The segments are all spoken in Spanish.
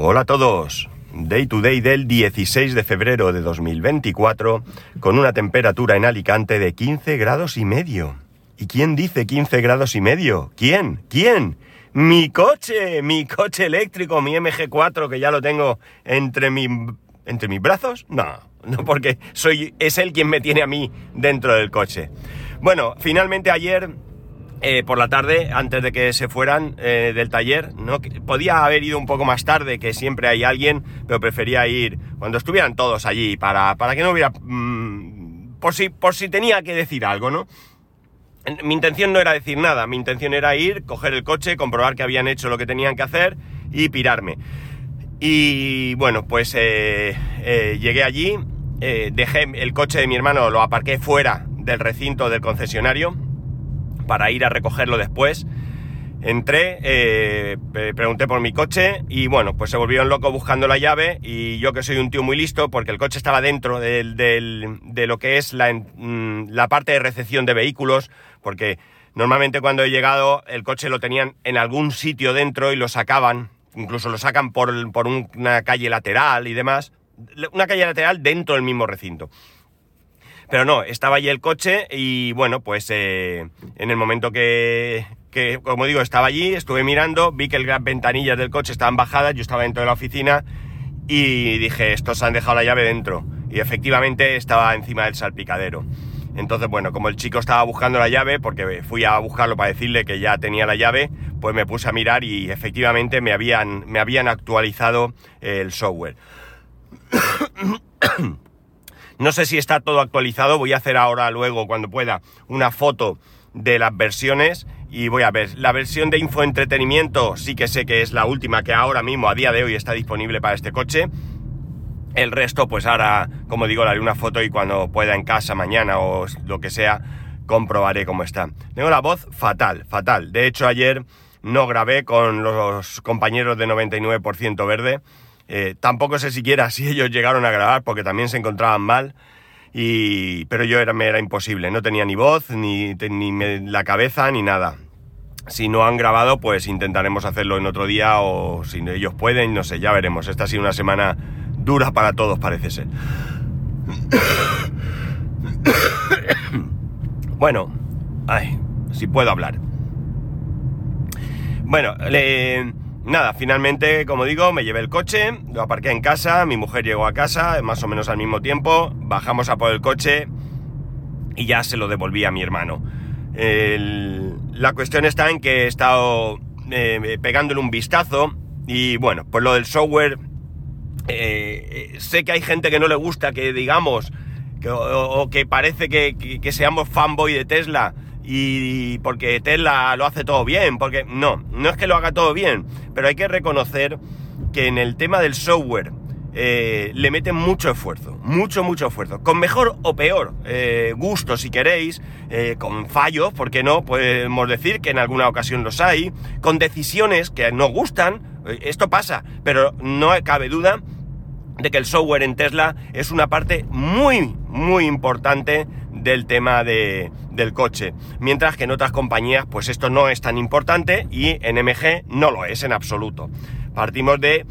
Hola a todos. Day to day del 16 de febrero de 2024 con una temperatura en Alicante de 15 grados y medio. ¿Y quién dice 15 grados y medio? ¿Quién? ¿Quién? Mi coche, mi coche eléctrico, mi MG4 que ya lo tengo entre mi entre mis brazos? No, no porque soy es él quien me tiene a mí dentro del coche. Bueno, finalmente ayer eh, por la tarde, antes de que se fueran eh, del taller, ¿no? Podía haber ido un poco más tarde, que siempre hay alguien, pero prefería ir cuando estuvieran todos allí, para, para que no hubiera... Mm, por, si, por si tenía que decir algo, ¿no? Mi intención no era decir nada, mi intención era ir, coger el coche, comprobar que habían hecho lo que tenían que hacer y pirarme. Y bueno, pues eh, llegué allí, dejé el coche de mi hermano, lo aparqué fuera del recinto del concesionario, para ir a recogerlo después. Entré, eh, pregunté por mi coche y bueno, pues se volvieron locos buscando la llave y yo que soy un tío muy listo porque el coche estaba dentro de lo que es la, mm, la parte de recepción de vehículos, porque normalmente cuando he llegado el coche lo tenían en algún sitio dentro y lo sacaban, incluso lo sacan por una calle lateral y demás, una calle lateral dentro del mismo recinto. Pero no, estaba allí el coche y bueno, pues eh, en el momento que, como digo, estaba allí, estuve mirando, vi que las ventanillas del coche estaban bajadas, yo estaba dentro de la oficina y dije, estos han dejado la llave dentro. Y efectivamente estaba encima del salpicadero. Entonces, bueno, como el chico estaba buscando la llave, porque fui a buscarlo para decirle que ya tenía la llave, pues me puse a mirar y efectivamente me habían, me habían actualizado el software. No sé si está todo actualizado, voy a hacer ahora luego cuando pueda una foto de las versiones y voy a ver. La versión de infoentretenimiento sí que sé que es la última que ahora mismo, a día de hoy, está disponible para este coche. El resto, pues ahora, como digo, le haré una foto y cuando pueda en casa, mañana o lo que sea, comprobaré cómo está. Tengo la voz fatal, fatal. De hecho, ayer no grabé con los compañeros de 99% verde eh, tampoco sé siquiera si ellos llegaron a grabar porque también se encontraban mal. Y, pero yo era, me era imposible, no tenía ni voz, ni, ni la cabeza, ni nada. Si no han grabado, pues intentaremos hacerlo en otro día o si ellos pueden, no sé, ya veremos. Esta ha sido una semana dura para todos, parece ser. bueno, ay, si puedo hablar. Bueno, le Nada, finalmente, como digo, me llevé el coche, lo aparqué en casa, mi mujer llegó a casa, más o menos al mismo tiempo, bajamos a por el coche y ya se lo devolví a mi hermano. la cuestión está en que he estado eh, pegándole un vistazo y bueno, pues lo del software, eh, sé que hay gente que no le gusta que digamos, o, que parece que, que seamos fanboy de Tesla y porque Tesla lo hace todo bien, porque no, no es que lo haga todo bien, pero hay que reconocer que en el tema del software eh, le meten mucho esfuerzo, mucho, mucho esfuerzo, con mejor o peor eh, gusto si queréis, eh, con fallos, porque no? Podemos decir que en alguna ocasión los hay, con decisiones que no gustan, esto pasa, pero no cabe duda de que el software en Tesla es una parte muy, muy importante del tema de, del coche. Mientras que en otras compañías, pues esto no es tan importante y en MG no lo es en absoluto. Partimos de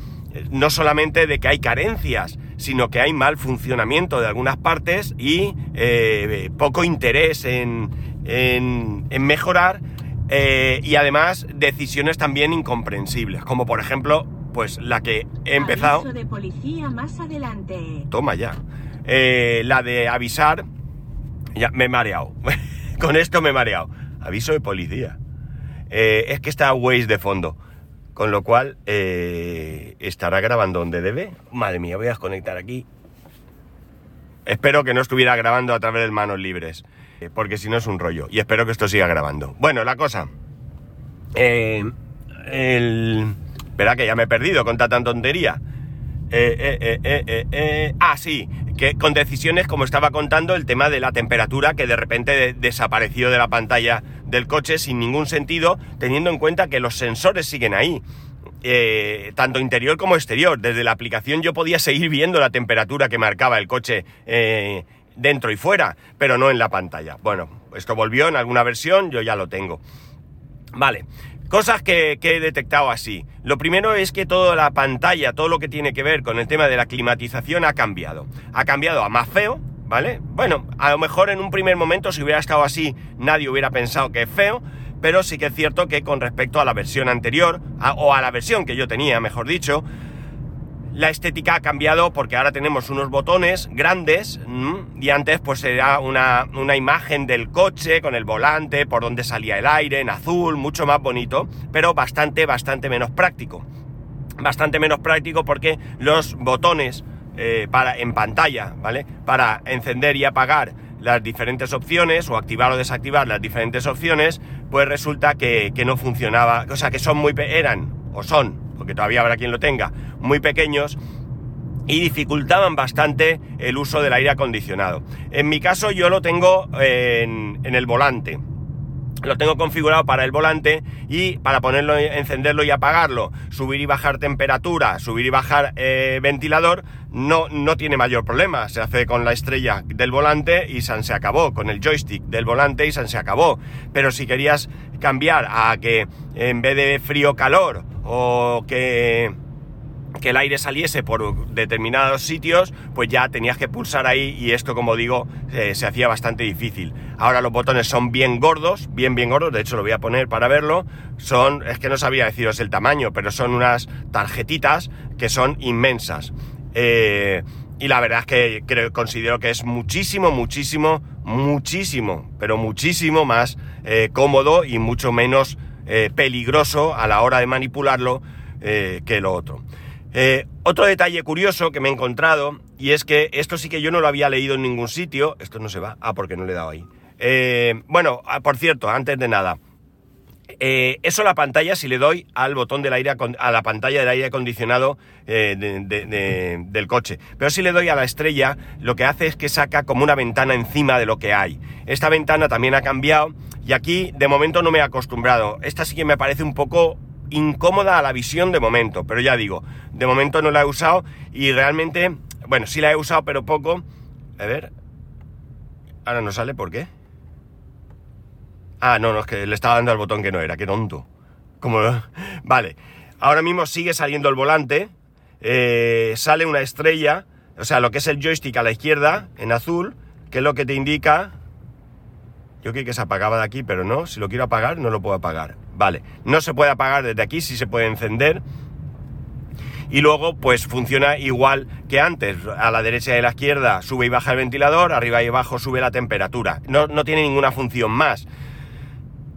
no solamente de que hay carencias, sino que hay mal funcionamiento de algunas partes y eh, poco interés en, en, mejorar eh, y además decisiones también incomprensibles, como por ejemplo, pues la que he empezado... de policía más adelante. Toma ya. Eh, la de avisar ya, me he mareado. Con esto me he mareado. Aviso de policía. Eh, es que está Waze de fondo. Con lo cual, eh, ¿estará grabando donde debe? Madre mía, voy a desconectar aquí. Espero que no estuviera grabando a través de manos libres. Eh, porque si no es un rollo. Y espero que esto siga grabando. Bueno, la cosa. el... Espera que ya me he perdido con tanta tontería. ah, sí que con decisiones, como estaba contando, el tema de la temperatura que de repente desapareció de la pantalla del coche sin ningún sentido, teniendo en cuenta que los sensores siguen ahí. Eh, tanto interior como exterior. Desde la aplicación yo podía seguir viendo la temperatura que marcaba el coche eh, dentro y fuera, pero no en la pantalla. Bueno, esto volvió en alguna versión, yo ya lo tengo. Vale, Cosas que, he detectado así. Lo primero es que toda la pantalla, todo lo que tiene que ver con el tema de la climatización ha cambiado. Ha cambiado a más feo, ¿vale? Bueno, a lo mejor en un primer momento si hubiera estado así nadie hubiera pensado que es feo, pero sí que es cierto que con respecto a la versión anterior, o a la versión que yo tenía, mejor dicho, la estética ha cambiado porque ahora tenemos unos botones grandes y antes pues era una, una, imagen del coche con el volante, por donde salía el aire, en azul, mucho más bonito, pero bastante, bastante menos práctico. Bastante menos práctico porque los botones eh, para, en pantalla, ¿vale? Para encender y apagar las diferentes opciones o activar o desactivar las diferentes opciones, pues resulta que, que no funcionaba, o sea que son muy, eran o son porque todavía habrá quien lo tenga, muy pequeños y dificultaban bastante el uso del aire acondicionado. En mi caso yo lo tengo en, el volante. Lo tengo configurado para el volante y para ponerlo, encenderlo y apagarlo, subir y bajar temperatura, subir y bajar eh, ventilador, no, no tiene mayor problema. Se hace con la estrella del volante y se acabó, con el joystick del volante y se acabó. Pero si querías cambiar a que en vez de frío-calor o que, que el aire saliese por determinados sitios, pues ya tenías que pulsar ahí y esto, como digo, eh, se hacía bastante difícil. Ahora los botones son bien gordos, bien, bien gordos, de hecho lo voy a poner para verlo. Son, es que no sabía deciros el tamaño, pero son unas tarjetitas que son inmensas. Eh, y la verdad es que creo, considero que es muchísimo, muchísimo, muchísimo, pero muchísimo más eh, cómodo y mucho menos eh, peligroso a la hora de manipularlo eh, que lo otro. Eh, otro detalle curioso que me he encontrado, y es que esto sí que yo no lo había leído en ningún sitio, esto no se va, ah, porque no le he dado ahí. bueno, ah, por cierto, antes de nada, eso la pantalla, si le doy al botón del aire, a la pantalla del aire acondicionado del coche. Pero si le doy a la estrella, lo que hace es que saca como una ventana encima de lo que hay. Esta ventana también ha cambiado y aquí de momento no me he acostumbrado. Esta sí que me parece un poco incómoda a la visión de momento, pero ya digo, de momento no la he usado y realmente, bueno, sí la he usado pero poco. A ver, ahora no sale, ¿por qué? Ah, no, no, es que le estaba dando al botón que no era, qué tonto. Como... Vale, ahora mismo sigue saliendo el volante, eh, sale una estrella, o sea, lo que es el joystick a la izquierda, en azul, que es lo que te indica yo creí que se apagaba de aquí, pero no. Si lo quiero apagar, no lo puedo apagar. Vale. No se puede apagar desde aquí, sí se puede encender. Y luego, pues funciona igual que antes. A la derecha y a la izquierda sube y baja el ventilador, arriba y abajo sube la temperatura. No, no tiene ninguna función más.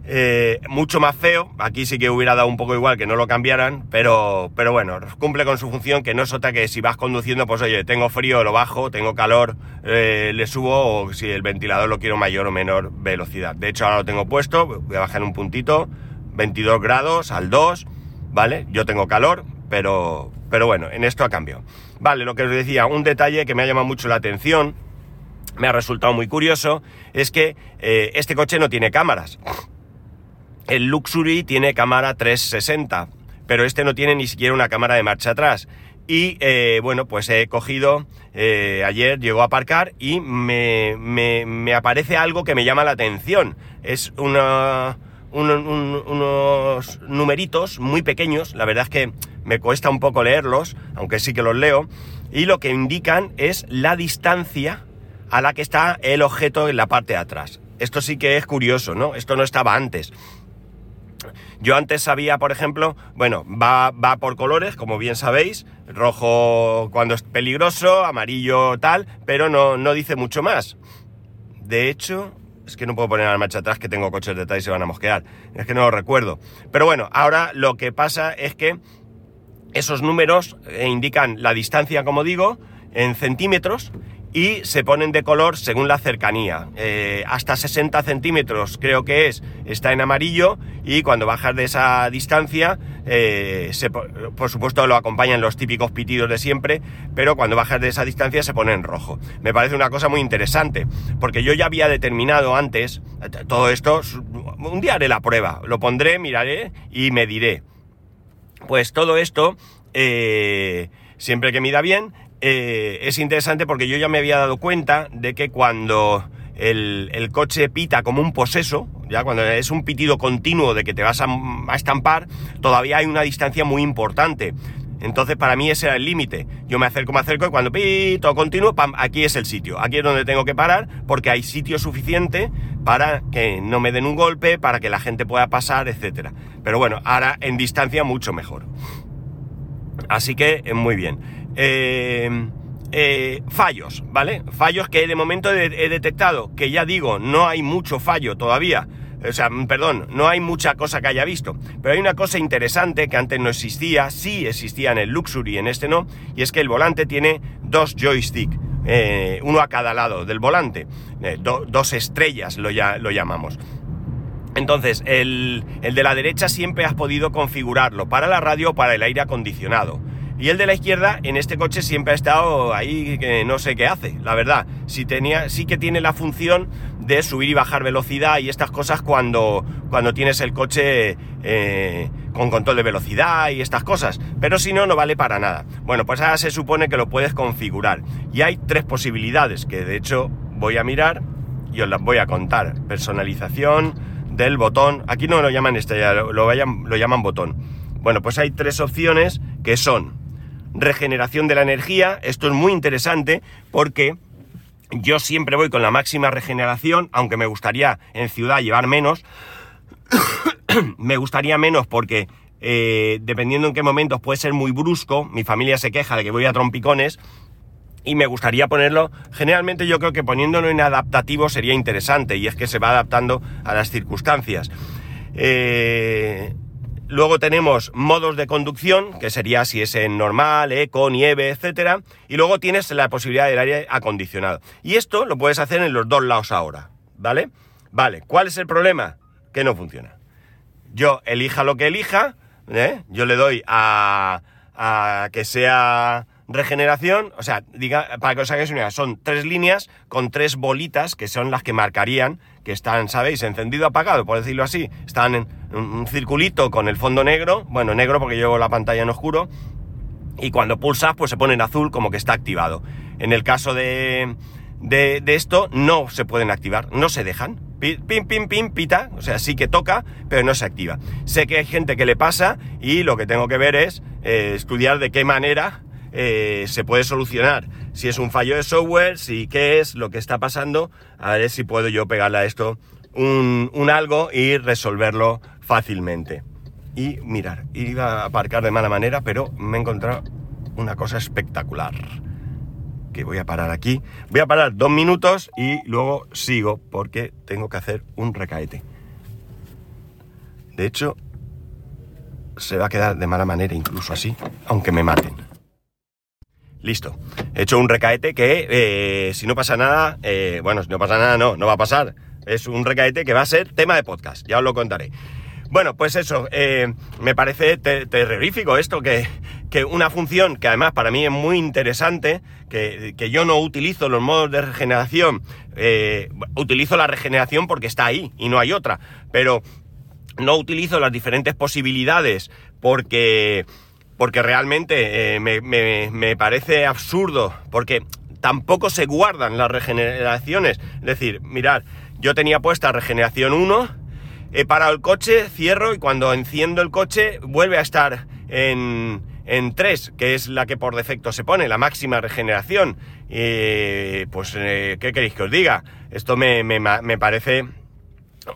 Eh, mucho más feo, aquí sí que hubiera dado un poco igual que no lo cambiaran, pero, pero bueno, cumple con su función que no es otra que si vas conduciendo, pues oye, tengo frío, lo bajo, tengo calor, eh, le subo o si el ventilador lo quiero mayor o menor velocidad. De hecho ahora lo tengo puesto, voy a bajar un puntito, 22 grados al 2, ¿vale? Yo tengo calor, pero, pero bueno, en esto ha cambiado. Vale, lo que os decía, un detalle que me ha llamado mucho la atención, me ha resultado muy curioso, es que eh, este coche no tiene cámaras. El Luxury tiene cámara 360, pero este no tiene ni siquiera una cámara de marcha atrás. Y eh, bueno, pues he cogido, eh, ayer llegó a aparcar y me, me, aparece algo que me llama la atención. Es una, unos numeritos muy pequeños, la verdad es que me cuesta un poco leerlos, aunque sí que los leo, y lo que indican es la distancia a la que está el objeto en la parte de atrás. Esto sí que es curioso, ¿no? Esto no estaba antes. Yo antes sabía, por ejemplo, bueno, va, va por colores, como bien sabéis, rojo cuando es peligroso, amarillo tal, pero no, no dice mucho más. De hecho, es que no puedo poner la marcha atrás que tengo coches detrás y se van a mosquear. Es que no lo recuerdo. Pero bueno, ahora lo que pasa es que esos números eh, indican la distancia, como digo, en centímetros y se ponen de color según la cercanía. Eh, hasta 60 centímetros creo que es, está en amarillo y cuando bajas de esa distancia, eh, por supuesto lo acompañan los típicos pitidos de siempre, pero cuando bajas de esa distancia se pone en rojo. Me parece una cosa muy interesante, porque yo ya había determinado antes todo esto, un día haré la prueba, lo pondré, miraré y mediré. Pues todo esto, eh, siempre que mida bien, eh, es interesante porque yo ya me había dado cuenta de que cuando el, coche pita como un poseso, ya cuando es un pitido continuo de que te vas a, estampar, todavía hay una distancia muy importante. Entonces para mí ese era el límite. Yo me acerco, me acerco y cuando pito continuo, pam, aquí es el sitio. Aquí es donde tengo que parar porque hay sitio suficiente para que no me den un golpe, para que la gente pueda pasar, etc. Pero bueno, ahora en distancia mucho mejor. Así que eh, muy bien. Eh, eh, fallos, ¿vale? Fallos que de momento he, detectado, que ya digo, no hay mucho fallo todavía o sea, perdón, no hay mucha cosa que haya visto, pero hay una cosa interesante que antes no existía, sí existía en el Luxury, en este no, y es que el volante tiene dos joysticks, eh, uno a cada lado del volante, eh, do, dos estrellas lo, ya, lo llamamos. Entonces, el, el, de la derecha siempre has podido configurarlo para la radio o para el aire acondicionado. Y el de la izquierda en este coche siempre ha estado ahí que no sé qué hace, la verdad. Sí, tenía, sí que tiene la función de subir y bajar velocidad y estas cosas cuando, cuando tienes el coche eh, con control de velocidad y estas cosas. Pero si no, no vale para nada. Bueno, pues ahora se supone que lo puedes configurar. Y hay tres posibilidades que de hecho voy a mirar y os las voy a contar. Personalización del botón. Aquí no lo llaman estrella, lo, lo, lo llaman botón. Bueno, pues hay tres opciones que son regeneración de la energía. Esto es muy interesante porque yo siempre voy con la máxima regeneración, aunque me gustaría en ciudad llevar menos. me gustaría menos porque eh, dependiendo en qué momentos puede ser muy brusco. Mi familia se queja de que voy a trompicones. Y me gustaría ponerlo, generalmente yo creo que poniéndolo en adaptativo sería interesante y es que se va adaptando a las circunstancias. Eh, Luego tenemos modos de conducción, que sería si es en normal, eco, nieve, etcétera. Y luego tienes la posibilidad del aire acondicionado. Y esto lo puedes hacer en los dos lados ahora, ¿vale? Vale, ¿cuál es el problema? Que no funciona. Yo elija lo que elija, ¿eh? yo le doy a, a que sea regeneración, o sea, diga, para que os hagáis una idea, son tres líneas con tres bolitas que son las que marcarían que están, ¿sabéis? Encendido, apagado, por decirlo así. Están en un circulito con el fondo negro, bueno, negro porque llevo la pantalla en oscuro, y cuando pulsas, pues se pone en azul como que está activado. En el caso de, de, esto, no se pueden activar, no se dejan. Pim, pim, pim, pita, o sea, sí que toca, pero no se activa. Sé que hay gente que le pasa y lo que tengo que ver es eh, estudiar de qué manera eh, se puede solucionar. Si es un fallo de software, si qué es lo que está pasando, a ver si puedo yo pegarle a esto un, un algo y resolverlo fácilmente. Y mirar, iba a aparcar de mala manera, pero me he encontrado una cosa espectacular. Que voy a parar aquí. Voy a parar dos minutos y luego sigo porque tengo que hacer un recaete. De hecho, se va a quedar de mala manera incluso así, aunque me maten. Listo. He hecho un recaete que, eh, si no pasa nada, eh, bueno, si no pasa nada, no, no va a pasar. Es un recaete que va a ser tema de podcast, ya os lo contaré. Bueno, pues eso, eh, me parece te terrorífico esto, que, que, una función que además para mí es muy interesante, que, que yo no utilizo los modos de regeneración, utilizo la regeneración porque está ahí y no hay otra, pero no utilizo las diferentes posibilidades porque porque realmente eh, me, me, me, parece absurdo, porque tampoco se guardan las regeneraciones. Es decir, mirad, yo tenía puesta regeneración 1, he parado el coche, cierro y cuando enciendo el coche vuelve a estar en, en 3, que es la que por defecto se pone, la máxima regeneración. Pues, eh, ¿qué queréis que os diga? Esto me, me, me parece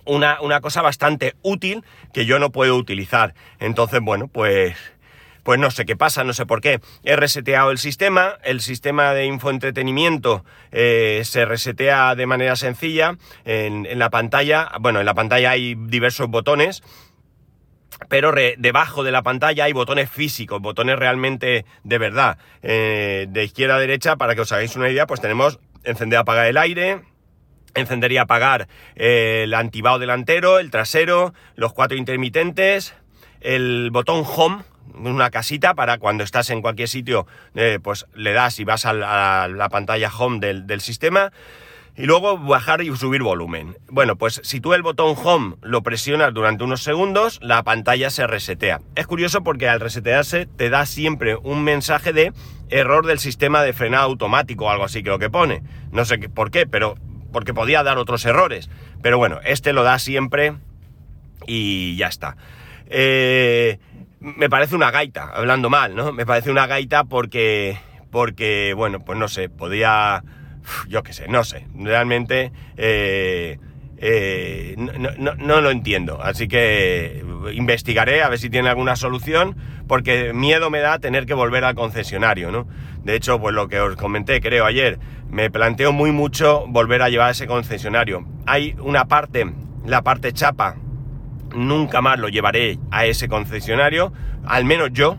una, una cosa bastante útil que yo no puedo utilizar. Entonces, bueno, pues pues no sé qué pasa, no sé por qué. He reseteado el sistema, el sistema de infoentretenimiento eh, se resetea de manera sencilla. En, en, la pantalla, bueno, en la pantalla hay diversos botones. Pero re, debajo de la pantalla hay botones físicos, botones realmente de verdad. Eh, de izquierda a derecha, para que os hagáis una idea, pues tenemos encender, apagar el aire, encender y apagar eh, el antibao delantero, el trasero, los cuatro intermitentes, el botón home, una casita para cuando estás en cualquier sitio, eh, pues le das y vas a la, pantalla home del, del, sistema. Y luego bajar y subir volumen. Bueno, pues si tú el botón home lo presionas durante unos segundos, la pantalla se resetea. Es curioso porque al resetearse te da siempre un mensaje de error del sistema de frenado automático o algo así creo que pone. No sé por qué, pero porque podía dar otros errores. Pero bueno, este lo da siempre y ya está. Eh, me parece una gaita, hablando mal, ¿no? Me parece una gaita porque, porque bueno, pues no sé, podía, yo qué sé, no sé, realmente eh, eh, no, lo entiendo. Así que investigaré a ver si tiene alguna solución, porque miedo me da tener que volver al concesionario, ¿no? De hecho, pues lo que os comenté, creo, ayer, me planteo muy mucho volver a llevar ese concesionario. Hay una parte, la parte chapa, nunca más lo llevaré a ese concesionario, al menos yo.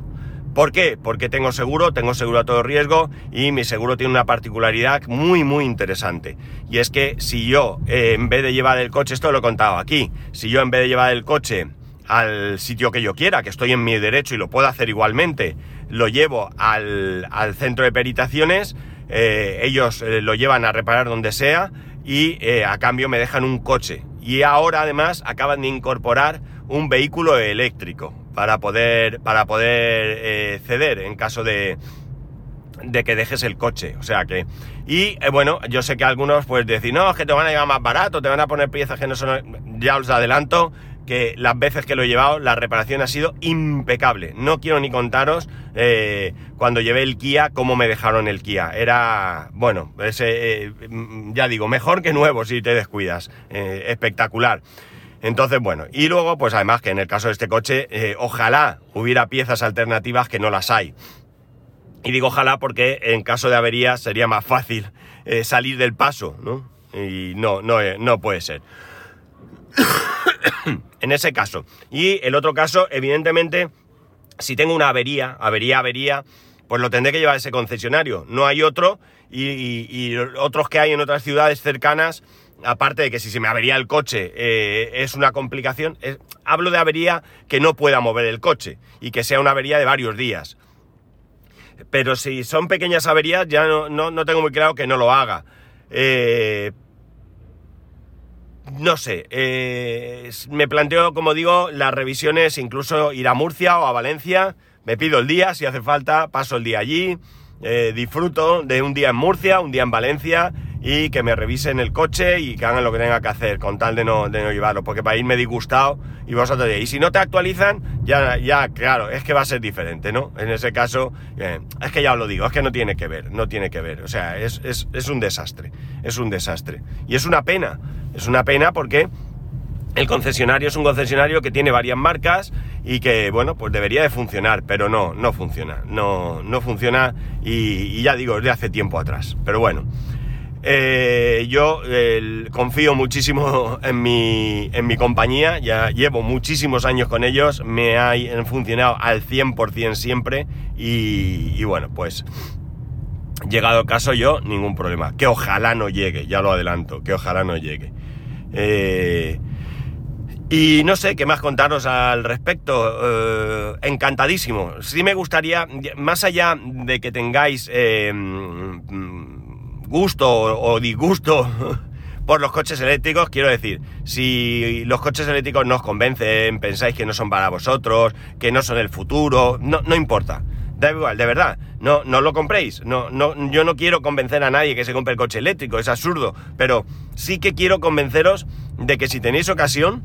¿Por qué? Porque tengo seguro, tengo seguro a todo riesgo y mi seguro tiene una particularidad muy muy interesante. Y es que si yo eh, en vez de llevar el coche, esto lo he contado aquí, si yo en vez de llevar el coche al sitio que yo quiera, que estoy en mi derecho y lo puedo hacer igualmente, lo llevo al, centro de peritaciones, eh, ellos eh, lo llevan a reparar donde sea y a cambio me dejan un coche y ahora además acaban de incorporar un vehículo eléctrico para poder, para poder eh, ceder en caso de, de que dejes el coche. O sea que. Y eh, bueno, yo sé que algunos pues decir, no, es que te van a llevar más barato, te van a poner piezas que no son. Ya os adelanto que las veces que lo he llevado, la reparación ha sido impecable. No quiero ni contaros eh, cuando llevé el Kia, cómo me dejaron el Kia. Era, bueno, eh, ya digo, mejor que nuevo si te descuidas. Eh, espectacular. Entonces, bueno, y luego, pues además que en el caso de este coche, ojalá hubiera piezas alternativas que no las hay. Y digo ojalá porque en caso de avería sería más fácil salir del paso, ¿no? Y no, no, no puede ser. en ese caso. Y el otro caso, evidentemente, si tengo una avería, avería, avería, pues lo tendré que llevar a ese concesionario. No hay otro y, otros que hay en otras ciudades cercanas, aparte de que si se me avería el coche eh, es una complicación, hablo de avería que no pueda mover el coche y que sea una avería de varios días. Pero si son pequeñas averías ya no, no, tengo muy claro que no lo haga. Eh, no sé, eh, me planteo, como digo, las revisiones, incluso ir a Murcia o a Valencia, me pido el día, si hace falta, paso el día allí, eh, disfruto de un día en Murcia, un día en Valencia y que me revisen el coche y que hagan lo que tenga que hacer con tal de no, de no llevarlo, porque para irme disgustado y vosotros y si no te actualizan, ya, ya, claro, es que va a ser diferente, ¿no? En ese caso, eh, es que ya os lo digo, es que no tiene que ver, no tiene que ver, o sea, es, es, es un desastre, es un desastre. Y es una pena, es una pena porque el concesionario es un concesionario que tiene varias marcas y que, bueno, pues debería de funcionar, pero no, no funciona, no, no funciona y, ya digo, desde hace tiempo atrás. Pero bueno, eh, yo confío muchísimo en mi, en mi compañía, ya llevo muchísimos años con ellos, me han funcionado al 100% siempre y, y bueno, pues llegado el caso yo, ningún problema. Que ojalá no llegue, ya lo adelanto, que ojalá no llegue. Eh, y no sé qué más contaros al respecto. Eh, encantadísimo. Sí me gustaría, más allá de que tengáis eh, gusto o, disgusto por los coches eléctricos, quiero decir, si los coches eléctricos no os convencen, pensáis que no son para vosotros, que no son el futuro, no, no importa. Da igual, de verdad. No, no lo compréis. No, no, yo no quiero convencer a nadie que se compre el coche eléctrico, es absurdo. Pero sí que quiero convenceros de que si tenéis ocasión,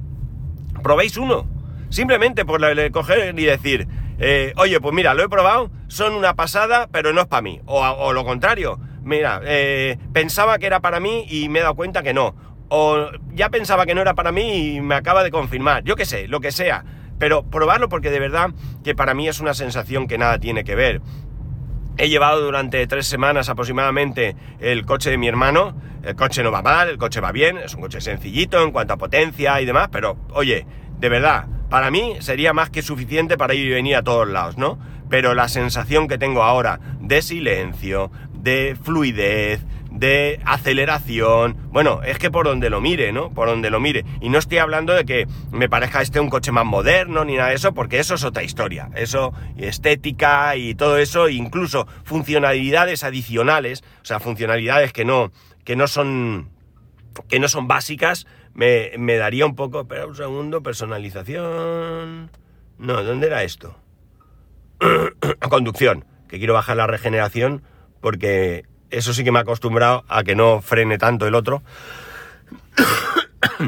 probéis uno. Simplemente por coger y decir, eh, oye, pues mira, lo he probado, son una pasada, pero no es para mí. O, lo contrario, mira, eh, pensaba que era para mí y me he dado cuenta que no. O ya pensaba que no era para mí y me acaba de confirmar. Yo qué sé, lo que sea pero probarlo porque de verdad que para mí es una sensación que nada tiene que ver. He llevado durante tres semanas aproximadamente el coche de mi hermano. El coche no va mal, el coche va bien, es un coche sencillito en cuanto a potencia y demás, pero oye, de verdad, para mí sería más que suficiente para ir y venir a todos lados, ¿no? Pero la sensación que tengo ahora de silencio, de fluidez, de aceleración. Bueno, es que por donde lo mire, ¿no? Por donde lo mire. Y no estoy hablando de que me parezca este un coche más moderno ni nada de eso, porque eso es otra historia. Eso, estética y todo eso, incluso funcionalidades adicionales, o sea, funcionalidades que no, que no son, que no son básicas, me, me daría un poco, espera un segundo, personalización. No, ¿dónde era esto? Conducción, que quiero bajar la regeneración porque eso sí que me ha acostumbrado a que no frene tanto el otro.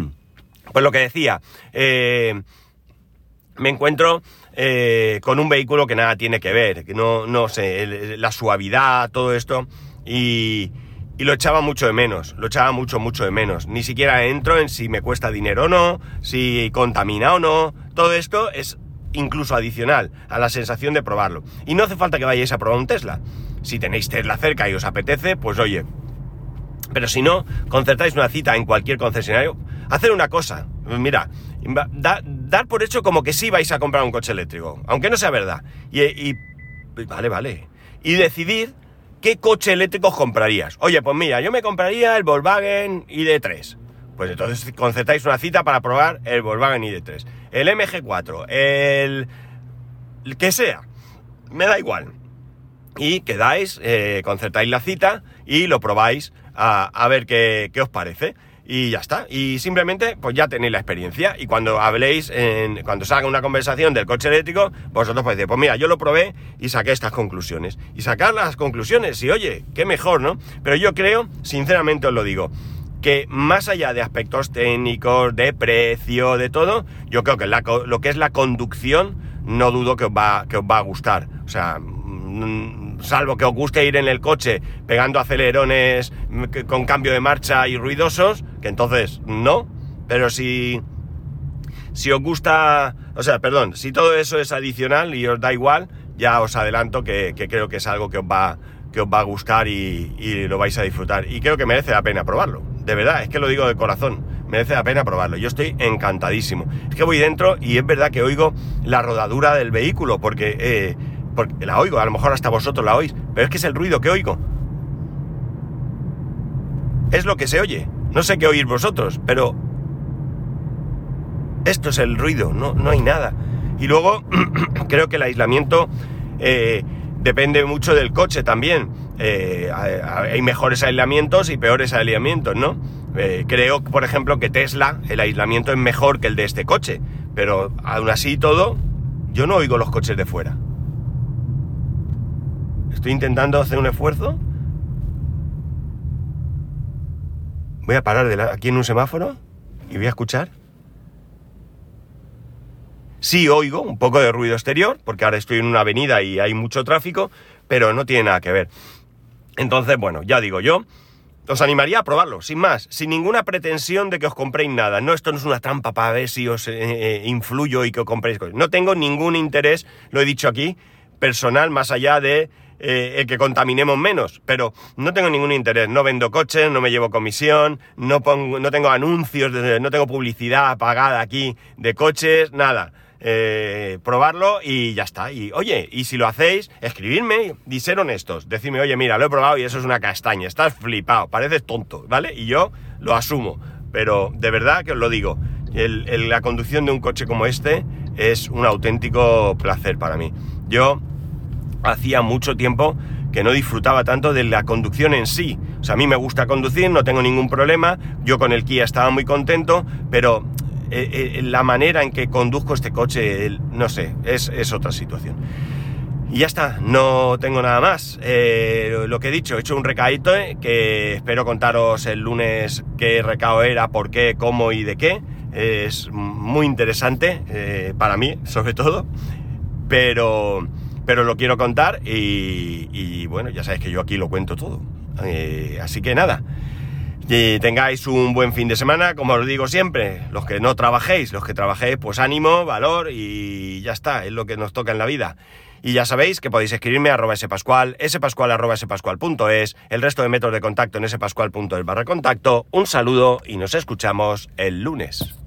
pues lo que decía, eh, me encuentro eh, con un vehículo que nada tiene que ver, que no, no sé, la suavidad, todo esto, y, y, lo echaba mucho de menos, lo echaba mucho, mucho de menos. Ni siquiera entro en si me cuesta dinero o no, si contamina o no, todo esto es incluso adicional a la sensación de probarlo. Y no hace falta que vayáis a probar un Tesla. Si tenéis Tesla cerca y os apetece, pues oye. Pero si no, concertáis una cita en cualquier concesionario. Hacer una cosa, mira, dar por hecho como que sí vais a comprar un coche eléctrico, aunque no sea verdad. Y, vale, vale. Y decidir qué coche eléctrico comprarías. Oye, pues mira, yo me compraría el Volkswagen ID3. Pues entonces concertáis una cita para probar el Volkswagen ID3. El MG4, el, el que sea, me da igual. Y quedáis, eh, concertáis la cita y lo probáis a, a ver qué, qué os parece y ya está. Y simplemente, pues ya tenéis la experiencia. Y cuando habléis, en, cuando salga una conversación del coche eléctrico, vosotros podéis decir, pues mira, yo lo probé y saqué estas conclusiones. Y sacar las conclusiones, y oye, qué mejor, ¿no? Pero yo creo, sinceramente os lo digo, que más allá de aspectos técnicos, de precio, de todo, yo creo que lo que es la conducción, no dudo que os va, que os va a gustar. O sea, salvo que os guste ir en el coche pegando acelerones con cambio de marcha y ruidosos, que entonces no, pero si, si os gusta, o sea, perdón, si todo eso es adicional y os da igual, ya os adelanto que, creo que es algo que os va, que os va a gustar y, y lo vais a disfrutar. Y creo que merece la pena probarlo de verdad, es que lo digo de corazón, merece la pena probarlo. Yo estoy encantadísimo. Es que voy dentro y es verdad que oigo la rodadura del vehículo, porque, eh, porque la oigo, a lo mejor hasta vosotros la oís, pero es que es el ruido que oigo. Es lo que se oye. No sé qué oír vosotros, pero esto es el ruido, no, no hay nada. Y luego creo que el aislamiento eh, depende mucho del coche también. Eh, hay mejores aislamientos y peores aislamientos, ¿no? Eh, creo, por ejemplo, que Tesla, el aislamiento es mejor que el de este coche, pero aún así todo, yo no oigo los coches de fuera. Estoy intentando hacer un esfuerzo. Voy a parar aquí en un semáforo y voy a escuchar. Sí oigo un poco de ruido exterior, porque ahora estoy en una avenida y hay mucho tráfico, pero no tiene nada que ver. Entonces, bueno, ya digo yo, os animaría a probarlo, sin más, sin ninguna pretensión de que os compréis nada. No, esto no es una trampa para ver si os eh, eh, influyo y que os compréis cosas. No tengo ningún interés, lo he dicho aquí, personal, más allá de eh, el que contaminemos menos. Pero no tengo ningún interés. No vendo coches, no me llevo comisión, no, pongo, no tengo anuncios, no tengo publicidad pagada aquí de coches, nada. Eh, probarlo y ya está. Y oye, y si lo hacéis, escribidme y ser honestos. Decidme, oye, mira, lo he probado y eso es una castaña, estás flipado, pareces tonto, ¿vale? Y yo lo asumo. Pero de verdad que os lo digo, la conducción de un coche como este es un auténtico placer para mí. Yo hacía mucho tiempo que no disfrutaba tanto de la conducción en sí. O sea, a mí me gusta conducir, no tengo ningún problema, yo con el Kia estaba muy contento, pero eh, eh, la manera en que conduzco este coche, no sé, es, otra situación. Y ya está, no tengo nada más. Eh, lo que he dicho, he hecho un recadito que espero contaros el lunes qué recado era, por qué, cómo y de qué. Es muy interesante para mí, sobre todo. Pero, pero lo quiero contar y, bueno, ya sabéis que yo aquí lo cuento todo. así que nada. Y tengáis un buen fin de semana, como os digo siempre, los que no trabajéis, los que trabajéis, pues ánimo, valor y ya está, es lo que nos toca en la vida. Y ya sabéis que podéis escribirme a arroba spascual, spascual arroba spascual.es, el resto de métodos de contacto en spascual.es barra contacto. Un saludo y nos escuchamos el lunes.